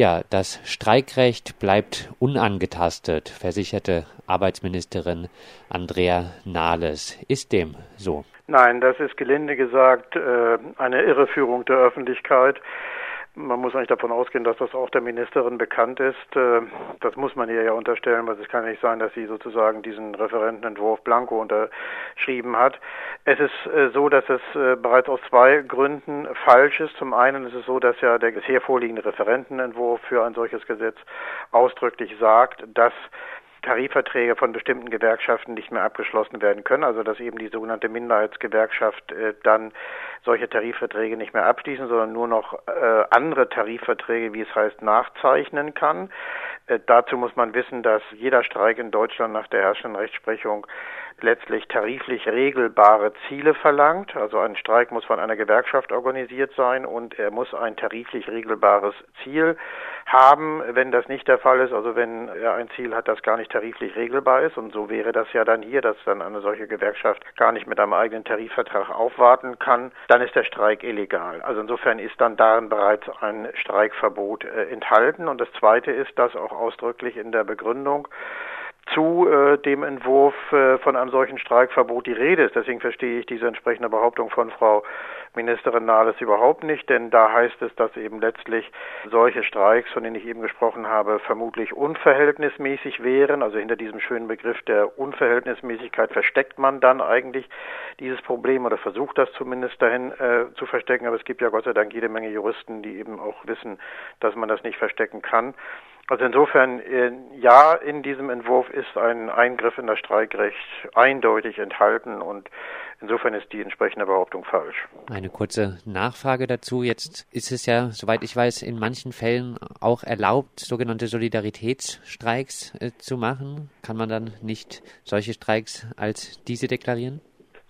Ja, das Streikrecht bleibt unangetastet, versicherte Arbeitsministerin Andrea Nahles. Ist dem so? Nein, das ist gelinde gesagt äh, eine Irreführung der Öffentlichkeit. Man muss eigentlich davon ausgehen, dass das auch der Ministerin bekannt ist. Äh, das muss man ihr ja unterstellen, weil es kann nicht sein, dass sie sozusagen diesen Referentenentwurf Blanco unterschrieben hat. Es ist äh, so, dass es äh, bereits aus zwei Gründen falsch ist. Zum einen ist es so, dass ja der bisher vorliegende Referentenentwurf für ein solches Gesetz ausdrücklich sagt, dass Tarifverträge von bestimmten Gewerkschaften nicht mehr abgeschlossen werden können, also dass eben die sogenannte Minderheitsgewerkschaft äh, dann solche Tarifverträge nicht mehr abschließen, sondern nur noch äh, andere Tarifverträge, wie es heißt, nachzeichnen kann. Äh, dazu muss man wissen, dass jeder Streik in Deutschland nach der herrschenden Rechtsprechung letztlich tariflich regelbare Ziele verlangt. Also ein Streik muss von einer Gewerkschaft organisiert sein und er muss ein tariflich regelbares Ziel haben. Wenn das nicht der Fall ist, also wenn er ein Ziel hat, das gar nicht tariflich regelbar ist, und so wäre das ja dann hier, dass dann eine solche Gewerkschaft gar nicht mit einem eigenen Tarifvertrag aufwarten kann, dann ist der Streik illegal. Also insofern ist dann darin bereits ein Streikverbot äh, enthalten. Und das Zweite ist, dass auch ausdrücklich in der Begründung zu äh, dem Entwurf äh, von einem solchen Streikverbot die Rede ist. Deswegen verstehe ich diese entsprechende Behauptung von Frau Ministerin Nahles überhaupt nicht, denn da heißt es, dass eben letztlich solche Streiks, von denen ich eben gesprochen habe, vermutlich unverhältnismäßig wären. Also hinter diesem schönen Begriff der Unverhältnismäßigkeit versteckt man dann eigentlich dieses Problem oder versucht das zumindest dahin äh, zu verstecken. Aber es gibt ja Gott sei Dank jede Menge Juristen, die eben auch wissen, dass man das nicht verstecken kann. Also insofern, äh, ja, in diesem Entwurf ist ein Eingriff in das Streikrecht eindeutig enthalten und insofern ist die entsprechende Behauptung falsch. Eine kurze Nachfrage dazu. Jetzt ist es ja, soweit ich weiß, in manchen Fällen auch erlaubt, sogenannte Solidaritätsstreiks äh, zu machen. Kann man dann nicht solche Streiks als diese deklarieren?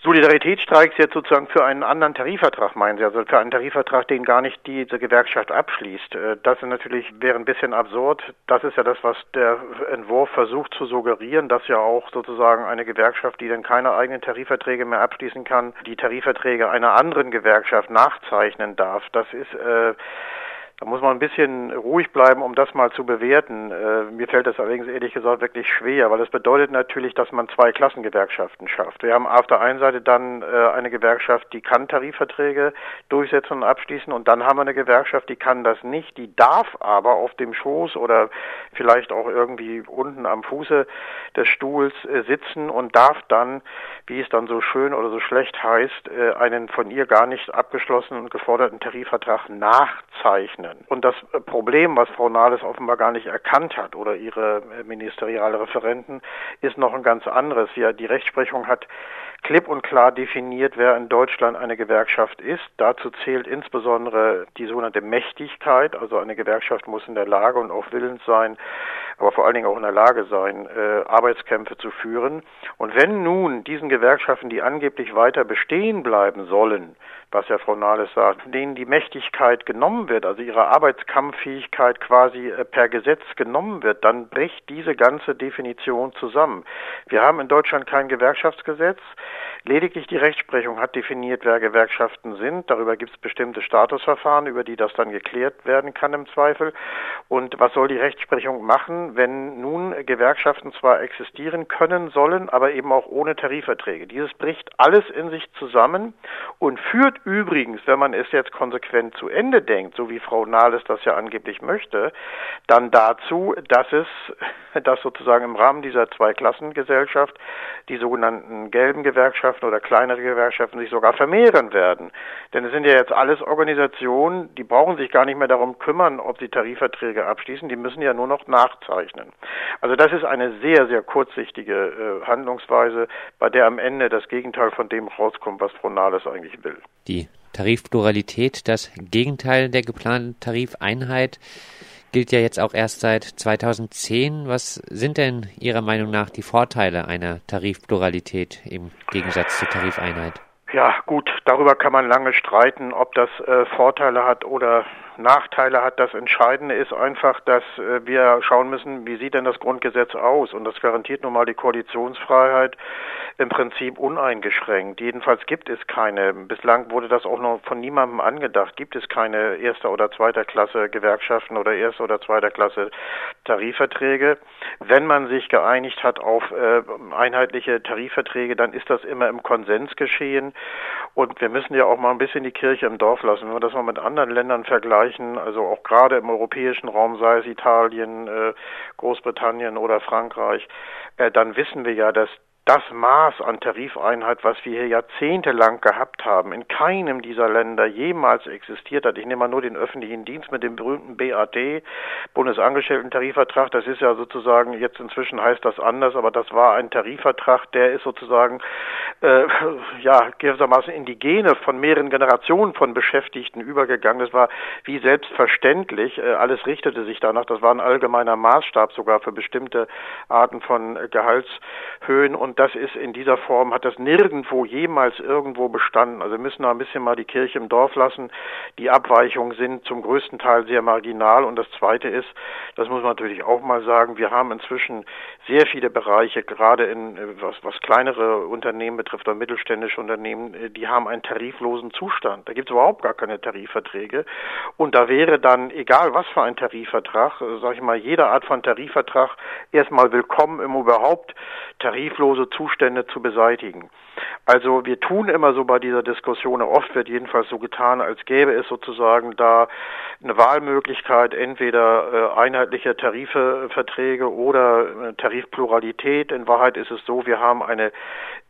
Solidaritätsstreiks jetzt sozusagen für einen anderen Tarifvertrag meinen Sie, also für einen Tarifvertrag, den gar nicht diese Gewerkschaft abschließt. Äh, das ist natürlich wäre ein bisschen absurd. Das ist ja das, was der Entwurf versucht zu suggerieren, dass ja auch sozusagen eine Gewerkschaft, die dann keine eigenen Tarifverträge mehr abschließen kann, die Tarifverträge einer anderen Gewerkschaft nachzeichnen darf. Das ist äh, da muss man ein bisschen ruhig bleiben, um das mal zu bewerten. Äh, mir fällt das allerdings ehrlich gesagt wirklich schwer, weil das bedeutet natürlich, dass man zwei Klassengewerkschaften schafft. Wir haben auf der einen Seite dann äh, eine Gewerkschaft, die kann Tarifverträge durchsetzen und abschließen und dann haben wir eine Gewerkschaft, die kann das nicht, die darf aber auf dem Schoß oder vielleicht auch irgendwie unten am Fuße des Stuhls äh, sitzen und darf dann, wie es dann so schön oder so schlecht heißt, äh, einen von ihr gar nicht abgeschlossenen und geforderten Tarifvertrag nachzeichnen können. Und das Problem, was Frau Nahles offenbar gar nicht erkannt hat oder ihre ministeriale Referenten, ist noch ein ganz anderes. Ja, die Rechtsprechung hat klipp und klar definiert, wer in Deutschland eine Gewerkschaft ist. Dazu zählt insbesondere die sogenannte Mächtigkeit. Also eine Gewerkschaft muss in der Lage und auch willens sein, aber vor allen Dingen auch in der Lage sein, äh, Arbeitskämpfe zu führen. Und wenn nun diesen Gewerkschaften, die angeblich weiter bestehen bleiben sollen, was ja Frau Nahles sagt, denen die Mächtigkeit genommen wird, also ihre Arbeitskampffähigkeit quasi äh, per Gesetz genommen wird, dann bricht diese ganze Definition zusammen. Wir haben in Deutschland kein Gewerkschaftsgesetz. Lediglich die Rechtsprechung hat definiert, wer Gewerkschaften sind. Darüber gibt es bestimmte Statusverfahren, über die das dann geklärt werden kann im Zweifel. Und was soll die Rechtsprechung machen, wenn nun Gewerkschaften zwar existieren können sollen, aber eben auch ohne Tarifverträge? Dieses bricht alles in sich zusammen und führt übrigens, wenn man es jetzt konsequent zu Ende denkt, so wie Frau Nahles das ja angeblich möchte, dann dazu, dass es, dass sozusagen im Rahmen dieser Zweiklassengesellschaft die sogenannten gelben Gewerkschaften oder kleinere Gewerkschaften sich sogar vermehren werden. Denn es sind ja jetzt alles Organisationen, die brauchen sich gar nicht mehr darum kümmern, ob sie Tarifverträge abschließen, die müssen ja nur noch nachzeichnen. Also das ist eine sehr, sehr kurzsichtige äh, Handlungsweise, bei der am Ende das Gegenteil von dem rauskommt, was Frau Nahles eigentlich will. Die Tarifpluralität, das Gegenteil der geplanten Tarifeinheit gilt ja jetzt auch erst seit 2010. Was sind denn Ihrer Meinung nach die Vorteile einer Tarifpluralität im Gegensatz zur Tarifeinheit? Ja, gut, darüber kann man lange streiten, ob das äh, Vorteile hat oder Nachteile hat. Das Entscheidende ist einfach, dass äh, wir schauen müssen, wie sieht denn das Grundgesetz aus? Und das garantiert nun mal die Koalitionsfreiheit im Prinzip uneingeschränkt. Jedenfalls gibt es keine, bislang wurde das auch noch von niemandem angedacht, gibt es keine erster oder zweiter Klasse Gewerkschaften oder erster oder zweiter Klasse Tarifverträge. Wenn man sich geeinigt hat auf äh, einheitliche Tarifverträge, dann ist das immer im Konsens geschehen. Und wir müssen ja auch mal ein bisschen die Kirche im Dorf lassen. Wenn wir das mal mit anderen Ländern vergleichen, also auch gerade im europäischen Raum, sei es Italien, äh, Großbritannien oder Frankreich, äh, dann wissen wir ja, dass das Maß an Tarifeinheit, was wir hier jahrzehntelang gehabt haben, in keinem dieser Länder jemals existiert hat. Ich nehme mal nur den öffentlichen Dienst mit dem berühmten BAT, Bundesangestellten-Tarifvertrag. Das ist ja sozusagen, jetzt inzwischen heißt das anders, aber das war ein Tarifvertrag, der ist sozusagen, äh, ja, gewissermaßen in die Gene von mehreren Generationen von Beschäftigten übergegangen. Das war wie selbstverständlich. Äh, alles richtete sich danach. Das war ein allgemeiner Maßstab sogar für bestimmte Arten von Gehaltshöhen und das ist in dieser Form, hat das nirgendwo jemals irgendwo bestanden. Also wir müssen da ein bisschen mal die Kirche im Dorf lassen. Die Abweichungen sind zum größten Teil sehr marginal. Und das Zweite ist, das muss man natürlich auch mal sagen, wir haben inzwischen sehr viele Bereiche, gerade in was, was kleinere Unternehmen betrifft oder mittelständische Unternehmen, die haben einen tariflosen Zustand. Da gibt es überhaupt gar keine Tarifverträge. Und da wäre dann, egal was für ein Tarifvertrag, sage ich mal, jede Art von Tarifvertrag erstmal willkommen, um überhaupt tariflose Zustände zu beseitigen. Also wir tun immer so bei dieser Diskussion, oft wird jedenfalls so getan, als gäbe es sozusagen da eine Wahlmöglichkeit, entweder äh, einheitliche Tarifverträge oder äh, Tarifpluralität. In Wahrheit ist es so, wir haben eine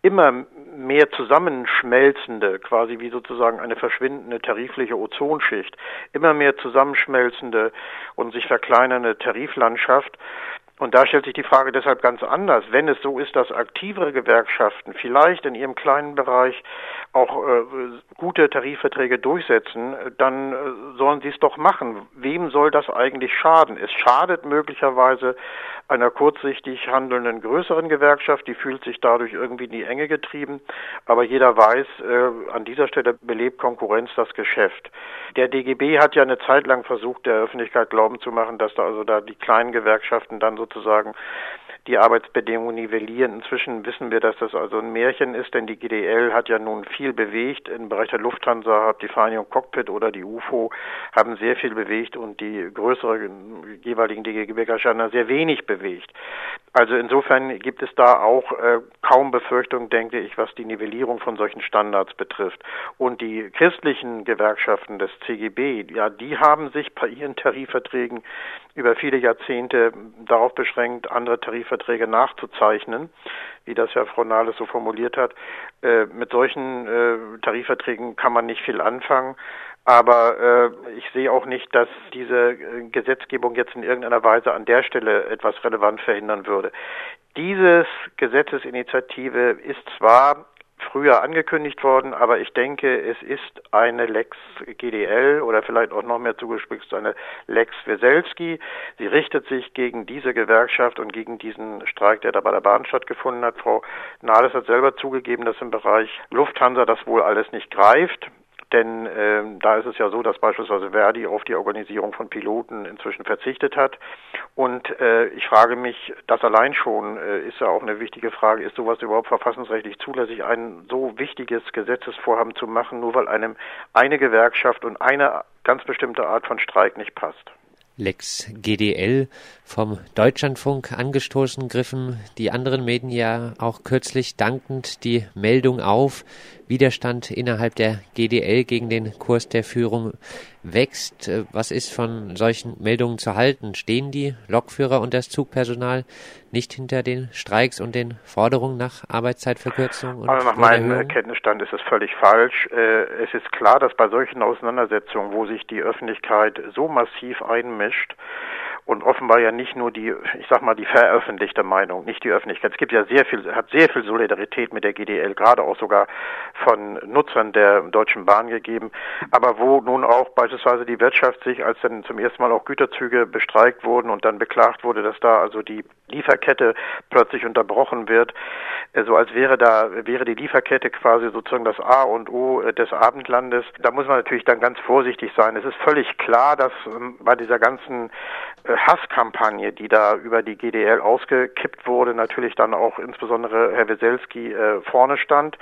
immer mehr zusammenschmelzende, quasi wie sozusagen eine verschwindende tarifliche Ozonschicht, immer mehr zusammenschmelzende und sich verkleinernde Tariflandschaft. Und da stellt sich die Frage deshalb ganz anders. Wenn es so ist, dass aktivere Gewerkschaften vielleicht in ihrem kleinen Bereich auch äh, gute Tarifverträge durchsetzen, dann äh, sollen sie es doch machen. Wem soll das eigentlich schaden? Es schadet möglicherweise einer kurzsichtig handelnden größeren Gewerkschaft, die fühlt sich dadurch irgendwie in die Enge getrieben. Aber jeder weiß, äh, an dieser Stelle belebt Konkurrenz das Geschäft. Der DGB hat ja eine Zeit lang versucht, der Öffentlichkeit glauben zu machen, dass da also da die kleinen Gewerkschaften dann sozusagen die Arbeitsbedingungen nivellieren. Inzwischen wissen wir, dass das also ein Märchen ist, denn die GDL hat ja nun viel bewegt. Im Bereich der Lufthansa hat die Vereinigung Cockpit oder die UFO haben sehr viel bewegt und die größeren jeweiligen DGB-Gewerkschaften sehr wenig bewegt. Also insofern gibt es da auch äh, kaum Befürchtung, denke ich, was die Nivellierung von solchen Standards betrifft. Und die christlichen Gewerkschaften des CGB, ja, die haben sich bei ihren Tarifverträgen über viele Jahrzehnte darauf beschränkt, andere Tarifverträge nachzuzeichnen, wie das ja Frau Nahles so formuliert hat. Äh, mit solchen äh, Tarifverträgen kann man nicht viel anfangen. Aber äh, ich sehe auch nicht, dass diese äh, Gesetzgebung jetzt in irgendeiner Weise an der Stelle etwas relevant verhindern würde. Dieses Gesetzesinitiative ist zwar früher angekündigt worden, aber ich denke, es ist eine Lex GDL oder vielleicht auch noch mehr zugespitzt eine Lex Weselski. Sie richtet sich gegen diese Gewerkschaft und gegen diesen Streik, der da bei der Bahn stattgefunden hat. Frau Nahles hat selber zugegeben, dass im Bereich Lufthansa das wohl alles nicht greift. Denn ähm, da ist es ja so, dass beispielsweise Verdi auf die Organisierung von Piloten inzwischen verzichtet hat. Und äh, ich frage mich, das allein schon äh, ist ja auch eine wichtige Frage, ist sowas überhaupt verfassungsrechtlich zulässig, ein so wichtiges Gesetzesvorhaben zu machen, nur weil einem eine Gewerkschaft und eine ganz bestimmte Art von Streik nicht passt. Lex GDL vom Deutschlandfunk angestoßen griffen die anderen Medien ja auch kürzlich dankend die Meldung auf, Widerstand innerhalb der GDL gegen den Kurs der Führung wächst. Äh, was ist von solchen Meldungen zu halten? Stehen die Lokführer und das Zugpersonal nicht hinter den Streiks und den Forderungen nach Arbeitszeitverkürzung? also nach meinem Kenntnisstand ist es völlig falsch. Äh, es ist klar, dass bei solchen Auseinandersetzungen, wo sich die Öffentlichkeit so massiv einmischt, und offenbar ja nicht nur die, ich sag mal, die veröffentlichte Meinung, nicht die Öffentlichkeit. Es gibt ja sehr viel, hat sehr viel Solidarität mit der GDL, gerade auch sogar von Nutzern der Deutschen Bahn gegeben. Aber wo nun auch beispielsweise die Wirtschaft sich, als dann zum ersten Mal auch Güterzüge bestreikt wurden und dann beklagt wurde, dass da also die Lieferkette plötzlich unterbrochen wird, äh, so als wäre da wäre die Lieferkette quasi sozusagen das A und O äh, des Abendlandes. Da muss man natürlich dann ganz vorsichtig sein. Es ist völlig klar, dass ähm, bei dieser ganzen äh, Hasskampagne, die da über die GDL ausgekippt wurde, natürlich dann auch insbesondere Herr Weselski vorne stand.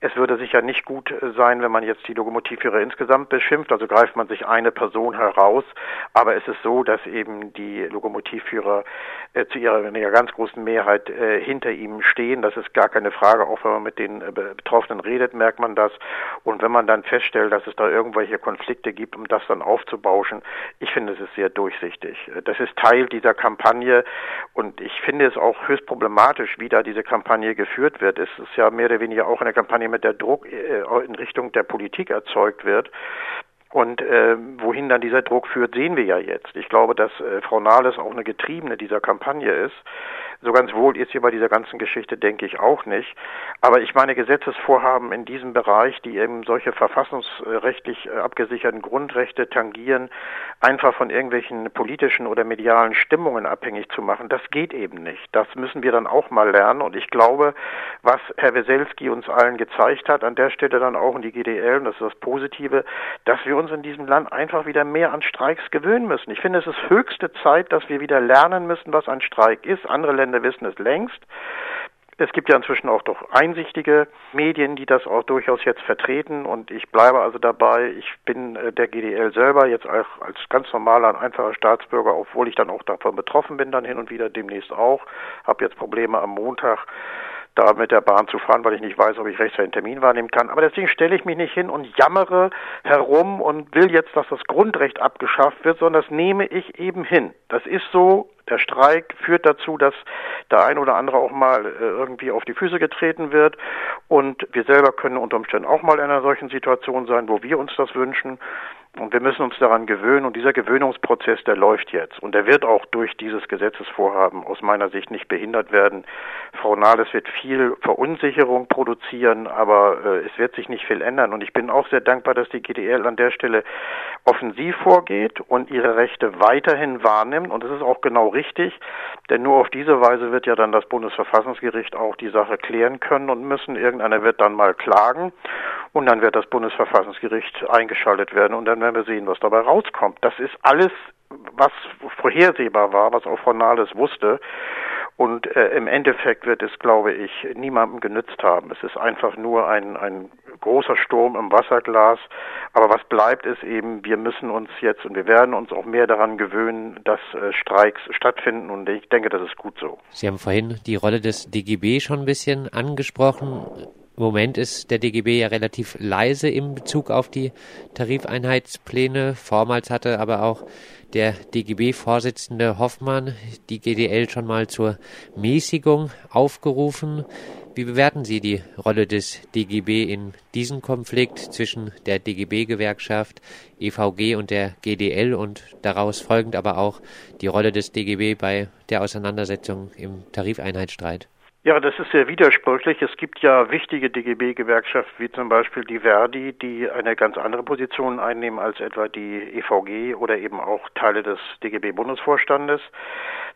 Es würde sicher nicht gut sein, wenn man jetzt die Lokomotivführer insgesamt beschimpft, also greift man sich eine Person heraus, aber es ist so, dass eben die Lokomotivführer äh, zu ihrer, ihrer ganz großen Mehrheit äh, hinter ihm stehen, das ist gar keine Frage, auch wenn man mit den äh, Betroffenen redet, merkt man das. Und wenn man dann feststellt, dass es da irgendwelche Konflikte gibt, um das dann aufzubauschen, ich finde, es ist sehr durchsichtig. Das ist Teil dieser Kampagne. Und ich finde es auch höchst problematisch, wie da diese Kampagne geführt wird. Es ist ja mehr oder weniger auch eine Kampagne damit der Druck äh, in Richtung der Politik erzeugt wird. Und äh, wohin dann dieser Druck führt, sehen wir ja jetzt. Ich glaube, dass äh, Frau Nahles auch eine Getriebene dieser Kampagne ist. So ganz wohl ist sie bei dieser ganzen Geschichte, denke ich, auch nicht. Aber ich meine, Gesetzesvorhaben in diesem Bereich, die eben solche verfassungsrechtlich äh, abgesicherten Grundrechte tangieren, einfach von irgendwelchen politischen oder medialen Stimmungen abhängig zu machen, das geht eben nicht. Das müssen wir dann auch mal lernen. Und ich glaube, was Herr Weselski uns allen gezeigt hat, an der Stelle dann auch in die GDL, und das ist das Positive, dass wir uns in diesem Land einfach wieder mehr an Streiks gewöhnen müssen. Ich finde, es ist höchste Zeit, dass wir wieder lernen müssen, was ein Streik ist. Andere Länder Länder wissen es längst. Es gibt ja inzwischen auch doch einsichtige Medien, die das auch durchaus jetzt vertreten und ich bleibe also dabei, ich bin äh, der GDL selber jetzt als ganz normaler und einfacher Staatsbürger, obwohl ich dann auch davon betroffen bin, dann hin und wieder demnächst auch, habe jetzt Probleme am Montag da mit der Bahn zu fahren, weil ich nicht weiß, ob ich rechtzeitig einen Termin wahrnehmen kann. Aber deswegen stelle ich mich nicht hin und jammere herum und will jetzt, dass das Grundrecht abgeschafft wird, sondern das nehme ich eben hin. Das ist so, der Streik führt dazu, dass der ein oder andere auch mal äh, irgendwie auf die Füße getreten wird. Und wir selber können unter Umständen auch mal in einer solchen Situation sein, wo wir uns das wünschen. Und wir müssen uns daran gewöhnen. Und dieser Gewöhnungsprozess, der läuft jetzt. Und der wird auch durch dieses Gesetzesvorhaben aus meiner Sicht nicht behindert werden. Frau Nahles wird viel Verunsicherung produzieren, aber äh, es wird sich nicht viel ändern. Und ich bin auch sehr dankbar, dass die GDL an der Stelle offensiv vorgeht und ihre Rechte weiterhin wahrnimmt. Und das ist auch genau richtig, denn nur auf diese Weise wird ja dann das Bundesverfassungsgericht auch die Sache klären können und müssen. Irgendeiner wird dann mal klagen und dann wird das Bundesverfassungsgericht eingeschaltet werden und dann wir sehen, was dabei rauskommt. Das ist alles, was vorhersehbar war, was auch von Nahles wusste. Und äh, im Endeffekt wird es, glaube ich, niemandem genützt haben. Es ist einfach nur ein, ein großer Sturm im Wasserglas. Aber was bleibt, ist eben, wir müssen uns jetzt und wir werden uns auch mehr daran gewöhnen, dass äh, Streiks stattfinden. Und ich denke, das ist gut so. Sie haben vorhin die Rolle des DGB schon ein bisschen angesprochen. Im Moment ist der DGB ja relativ leise in Bezug auf die Tarifeinheitspläne. Vormals hatte aber auch der DGB-Vorsitzende Hoffmann die GDL schon mal zur Mäßigung aufgerufen. Wie bewerten Sie die Rolle des DGB in diesem Konflikt zwischen der DGB-Gewerkschaft EVG und der GDL und daraus folgend aber auch die Rolle des DGB bei der Auseinandersetzung im Tarifeinheitsstreit? Ja, das ist sehr widersprüchlich. Es gibt ja wichtige DGB-Gewerkschaften, wie zum Beispiel die Verdi, die eine ganz andere Position einnehmen als etwa die EVG oder eben auch Teile des DGB-Bundesvorstandes.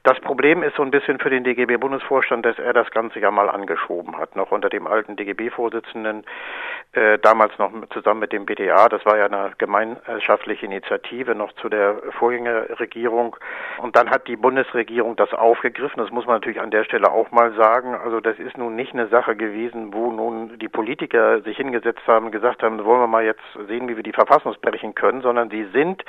Das Problem ist so ein bisschen für den DGB-Bundesvorstand, dass er das Ganze ja mal angeschoben hat, noch unter dem alten DGB-Vorsitzenden, äh, damals noch zusammen mit dem BDA. Das war ja eine gemeinschaftliche Initiative noch zu der Vorgängerregierung. Und dann hat die Bundesregierung das aufgegriffen. Das muss man natürlich an der Stelle auch mal sagen. Also das ist nun nicht eine Sache gewesen, wo nun die Politiker sich hingesetzt haben und gesagt haben, wollen wir mal jetzt sehen, wie wir die Verfassung brechen können, sondern sie sind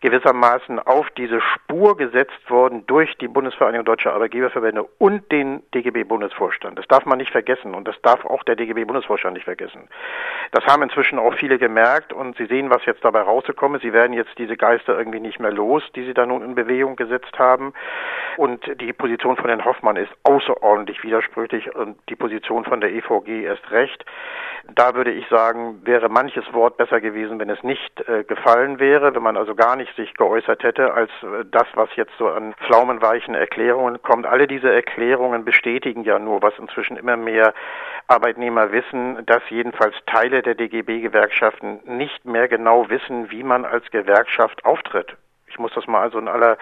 gewissermaßen auf diese Spur gesetzt worden durch die Bundesvereinigung Deutscher Arbeitgeberverbände und den DGB-Bundesvorstand. Das darf man nicht vergessen und das darf auch der DGB-Bundesvorstand nicht vergessen. Das haben inzwischen auch viele gemerkt und Sie sehen, was jetzt dabei rausgekommen ist. Sie werden jetzt diese Geister irgendwie nicht mehr los, die Sie da nun in Bewegung gesetzt haben. Und die Position von Herrn Hoffmann ist außerordentlich widersprüchlich und die Position von der EVG erst recht. Da würde ich sagen, wäre manches Wort besser gewesen, wenn es nicht äh, gefallen wäre, wenn man also gar nicht sich geäußert hätte, als äh, das, was jetzt so an pflaumenweichen Erklärungen kommt. Alle diese Erklärungen bestätigen ja nur, was inzwischen immer mehr Arbeitnehmer wissen, dass jedenfalls Teile der DGB-Gewerkschaften nicht mehr genau wissen, wie man als Gewerkschaft auftritt. Ich muss das mal also in aller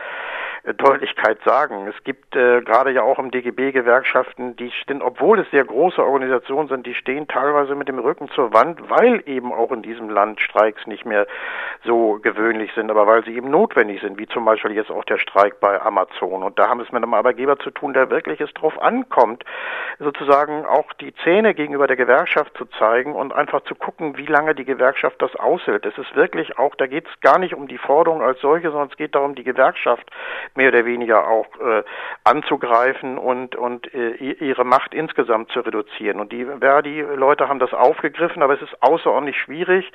Deutlichkeit sagen. Es gibt äh, gerade ja auch im DGB Gewerkschaften, die stehen, obwohl es sehr große Organisationen sind, die stehen teilweise mit dem Rücken zur Wand, weil eben auch in diesem Land Streiks nicht mehr so gewöhnlich sind, aber weil sie eben notwendig sind, wie zum Beispiel jetzt auch der Streik bei Amazon. Und da haben es mit einem Arbeitgeber zu tun, der wirklich es drauf ankommt, sozusagen auch die Zähne gegenüber der Gewerkschaft zu zeigen und einfach zu gucken, wie lange die Gewerkschaft das aushält. Es ist wirklich auch, da geht es gar nicht um die Forderung als solche, sondern es geht darum, die Gewerkschaft mehr oder weniger auch äh, anzugreifen und, und äh, ihre Macht insgesamt zu reduzieren. Und die Verdi-Leute haben das aufgegriffen, aber es ist außerordentlich schwierig.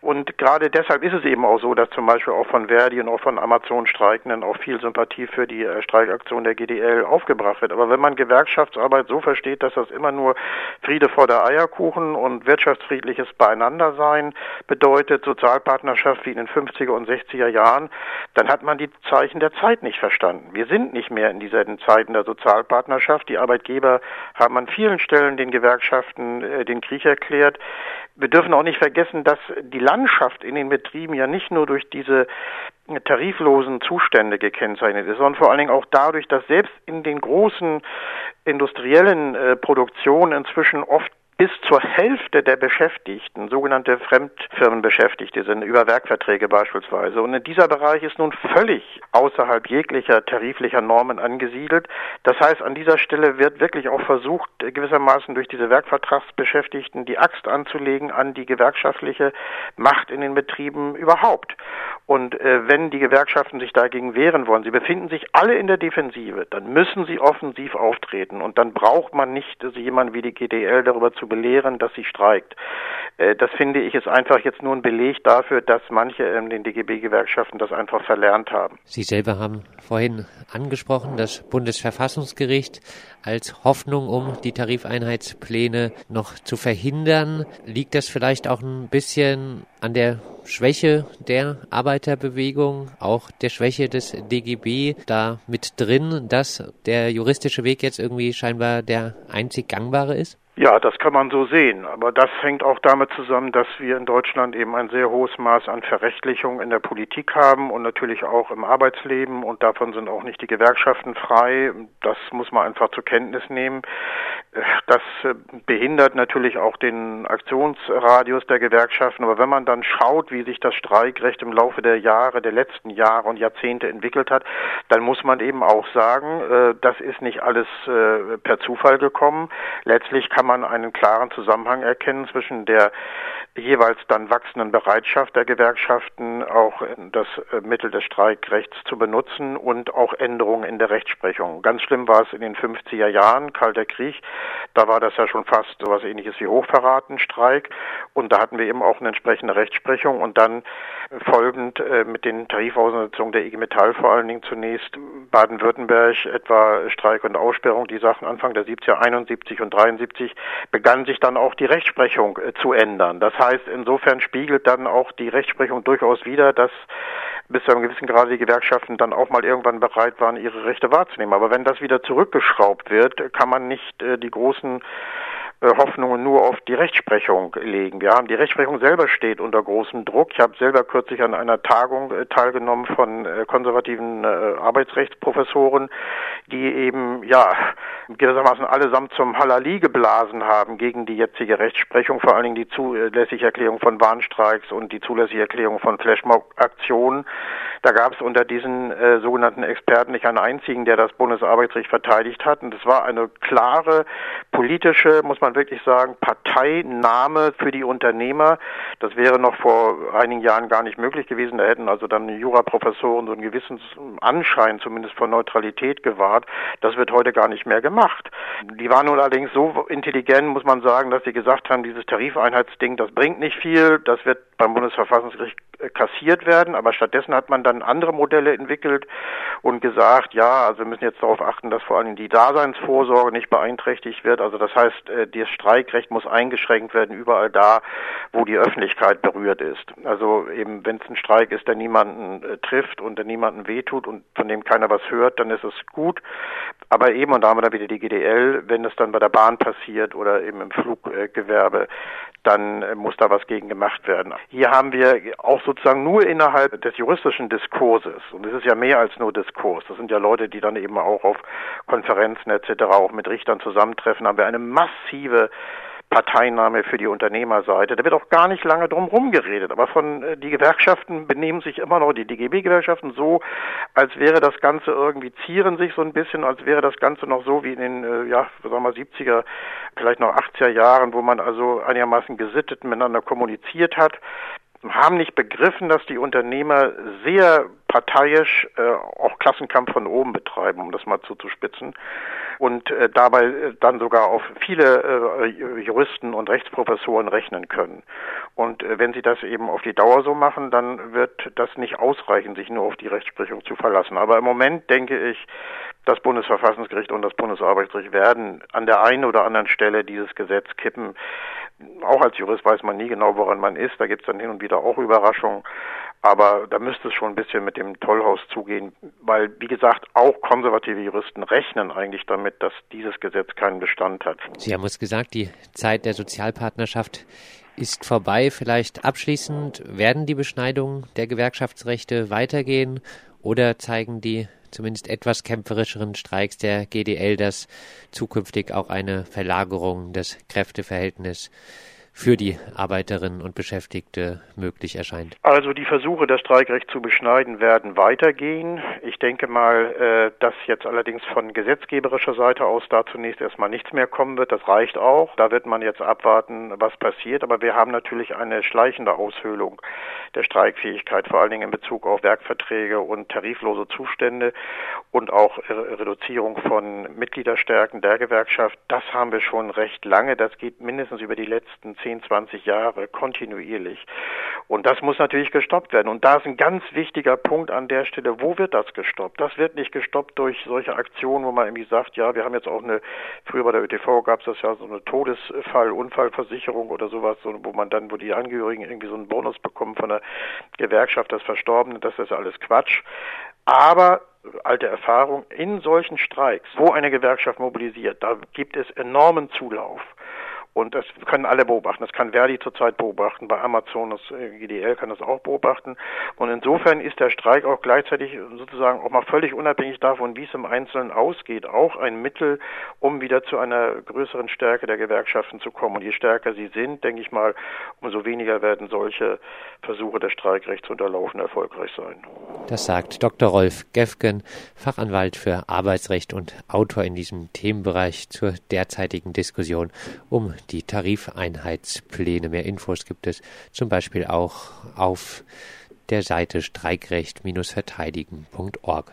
Und gerade deshalb ist es eben auch so, dass zum Beispiel auch von Verdi und auch von Amazon Streikenden auch viel Sympathie für die äh, Streikaktion der GDL aufgebracht wird. Aber wenn man Gewerkschaftsarbeit so versteht, dass das immer nur Friede vor der Eierkuchen und wirtschaftsfriedliches Beieinandersein bedeutet, Sozialpartnerschaft wie in den 50er und 60er Jahren, dann hat man die Zeichen der Zeit nicht verstanden. Wir sind nicht mehr in diesen Zeiten der Sozialpartnerschaft. Die Arbeitgeber haben an vielen Stellen den Gewerkschaften äh, den Krieg erklärt. Wir dürfen auch nicht vergessen, dass die Landschaft in den Betrieben ja nicht nur durch diese tariflosen Zustände gekennzeichnet ist, sondern vor allen Dingen auch dadurch, dass selbst in den großen industriellen äh, Produktionen inzwischen oft bis zur Hälfte der Beschäftigten sogenannte Fremdfirmenbeschäftigte sind, über Werkverträge beispielsweise. Und in dieser Bereich ist nun völlig außerhalb jeglicher tariflicher Normen angesiedelt. Das heißt, an dieser Stelle wird wirklich auch versucht, gewissermaßen durch diese Werkvertragsbeschäftigten die Axt anzulegen an die gewerkschaftliche Macht in den Betrieben überhaupt. Und äh, wenn die Gewerkschaften sich dagegen wehren wollen, sie befinden sich alle in der Defensive, dann müssen sie offensiv auftreten. Und dann braucht man nicht jemanden wie die GDL darüber zu belehren, dass sie streikt. Äh, das finde ich ist einfach jetzt nur ein Beleg dafür, dass manche in den DGB-Gewerkschaften das einfach verlernt haben. Sie selber haben vorhin angesprochen, das Bundesverfassungsgericht als Hoffnung, um die Tarifeinheitspläne noch zu verhindern. Liegt das vielleicht auch ein bisschen an der Schwäche der Arbeiterbewegung, auch der Schwäche des DGB da mit drin, dass der juristische Weg jetzt irgendwie scheinbar der einzig gangbare ist? Ja, das kann man so sehen. Aber das hängt auch damit zusammen, dass wir in Deutschland eben ein sehr hohes Maß an Verrechtlichung in der Politik haben und natürlich auch im Arbeitsleben. Und davon sind auch nicht die Gewerkschaften frei. Das muss man einfach zur Kenntnis nehmen. Das äh, behindert natürlich auch den Aktionsradius der Gewerkschaften. Aber wenn man dann schaut, wie sich das Streikrecht im Laufe der Jahre, der letzten Jahre und Jahrzehnte entwickelt hat, dann muss man eben auch sagen, äh, das ist nicht alles äh, per Zufall gekommen. Letztlich kann man einen klaren Zusammenhang erkennen zwischen der jeweils dann wachsenden Bereitschaft der Gewerkschaften, auch das äh, Mittel des Streikrechts zu benutzen und auch Änderungen in der Rechtsprechung. Ganz schlimm war es in den 50er Jahren, Kalter Krieg. Da war das ja schon fast so etwas ähnliches wie Hochverratenstreik. Und da hatten wir eben auch eine entsprechende Rechtsprechung und dann folgend äh, mit den Tarifaussetzungen der IG Metall vor allen Dingen zunächst Baden-Württemberg, etwa Streik und Aussperrung, die Sachen Anfang der 70er, 71 und 73, begann sich dann auch die Rechtsprechung äh, zu ändern. Das heißt, insofern spiegelt dann auch die Rechtsprechung durchaus wider, dass bis zu einem gewissen Grad die Gewerkschaften dann auch mal irgendwann bereit waren, ihre Rechte wahrzunehmen. Aber wenn das wieder zurückgeschraubt wird, kann man nicht äh, die großen Hoffnungen nur auf die Rechtsprechung legen. Wir haben die Rechtsprechung selber steht unter großem Druck. Ich habe selber kürzlich an einer Tagung äh, teilgenommen von äh, konservativen Arbeitsrechtsprofessoren, die eben ja gewissermaßen allesamt zum Halali geblasen haben gegen die jetzige Rechtsprechung, vor allen Dingen die zulässige Erklärung von Warnstreiks und die zulässige Erklärung von Flashmob-Aktionen. Da gab es unter diesen äh, sogenannten Experten nicht einen einzigen, der das Bundesarbeitsrecht verteidigt hat. Und es war eine klare politische, muss man wirklich sagen, Parteinahme für die Unternehmer. Das wäre noch vor einigen Jahren gar nicht möglich gewesen. Da hätten also dann Juraprofessoren so einen gewissen Anschein zumindest von Neutralität gewahrt. Das wird heute gar nicht mehr gemacht. Die waren nun allerdings so intelligent, muss man sagen, dass sie gesagt haben, dieses Tarifeinheitsding, das bringt nicht viel. Das wird beim Bundesverfassungsgericht kassiert werden, aber stattdessen hat man dann andere Modelle entwickelt und gesagt, ja, also wir müssen jetzt darauf achten, dass vor allem die Daseinsvorsorge nicht beeinträchtigt wird. Also das heißt, das Streikrecht muss eingeschränkt werden überall da, wo die Öffentlichkeit berührt ist. Also eben, wenn es ein Streik ist, der niemanden äh, trifft und der niemanden wehtut und von dem keiner was hört, dann ist es gut. Aber eben, und da haben wir dann wieder die GDL, wenn es dann bei der Bahn passiert oder eben im Fluggewerbe, dann äh, muss da was gegen gemacht werden. Hier haben wir auch sozusagen nur innerhalb des juristischen Diskurses, und es ist ja mehr als nur Diskurs, das sind ja Leute, die dann eben auch auf Konferenzen etc. auch mit Richtern zusammentreffen, haben wir eine massive Parteinahme für die Unternehmerseite. Da wird auch gar nicht lange drum rumgeredet. Aber von äh, die Gewerkschaften benehmen sich immer noch, die DGB-Gewerkschaften, so, als wäre das Ganze irgendwie, zieren sich so ein bisschen, als wäre das Ganze noch so wie in den, äh, ja, sagen wir 70er, vielleicht noch 80er Jahren, wo man also einigermaßen gesittet miteinander kommuniziert hat haben nicht begriffen, dass die Unternehmer sehr parteiisch äh, auch Klassenkampf von oben betreiben, um das mal zuzuspitzen, und äh, dabei äh, dann sogar auf viele äh, Juristen und Rechtsprofessoren rechnen können. Und äh, wenn sie das eben auf die Dauer so machen, dann wird das nicht ausreichen, sich nur auf die Rechtsprechung zu verlassen. Aber im Moment denke ich, das Bundesverfassungsgericht und das Bundesarbeitsgericht werden an der einen oder anderen Stelle dieses Gesetz kippen. Auch als Jurist weiß man nie genau, woran man ist. Da gibt es dann hin und wieder auch Überraschungen. Aber da müsste es schon ein bisschen mit dem Tollhaus zugehen, weil, wie gesagt, auch konservative Juristen rechnen eigentlich damit, dass dieses Gesetz keinen Bestand hat. Sie haben uns gesagt, die Zeit der Sozialpartnerschaft ist vorbei. Vielleicht abschließend, werden die Beschneidungen der Gewerkschaftsrechte weitergehen oder zeigen die zumindest etwas kämpferischeren Streiks der GDL, dass zukünftig auch eine Verlagerung des Kräfteverhältnisses für die Arbeiterinnen und Beschäftigte möglich erscheint? Also die Versuche, das Streikrecht zu beschneiden, werden weitergehen. Ich denke mal, äh, dass jetzt allerdings von gesetzgeberischer Seite aus da zunächst erstmal nichts mehr kommen wird. Das reicht auch. Da wird man jetzt abwarten, was passiert. Aber wir haben natürlich eine schleichende Aushöhlung der Streikfähigkeit, vor allen Dingen in Bezug auf Werkverträge und tariflose Zustände und auch Reduzierung von Mitgliederstärken der Gewerkschaft. Das haben wir schon recht lange. Das geht mindestens über die letzten 10, 20 Jahre kontinuierlich. Und das muss natürlich gestoppt werden. Und da ist ein ganz wichtiger Punkt an der Stelle, wo wird das gestoppt? Das wird nicht gestoppt durch solche Aktionen, wo man irgendwie sagt, ja, wir haben jetzt auch eine, früher bei der ÖTV gab es das ja so eine Todesfall, Unfallversicherung oder sowas, so, wo man dann, wo die Angehörigen irgendwie so einen Bonus bekommen von der Gewerkschaft des Verstorbenen, das ist alles Quatsch. Aber alte Erfahrung, in solchen Streiks, wo eine Gewerkschaft mobilisiert, da gibt es enormen Zulauf. Und das können alle beobachten. Das kann Verdi zurzeit beobachten. Bei Amazon, das äh, GDL kann das auch beobachten. Und insofern ist der Streik auch gleichzeitig sozusagen auch mal völlig unabhängig davon, wie es im Einzelnen ausgeht, auch ein Mittel, um wieder zu einer größeren Stärke der Gewerkschaften zu kommen. Und je stärker sie sind, denke ich mal, umso weniger werden solche Versuche, das Streikrecht zu unterlaufen, erfolgreich sein. Das sagt Dr. Rolf Gefgen, Fachanwalt für Arbeitsrecht und Autor in diesem Themenbereich zur derzeitigen Diskussion um die Tarifeinheitspläne. Mehr Infos gibt es zum Beispiel auch auf der Seite streikrecht-verteidigen.org.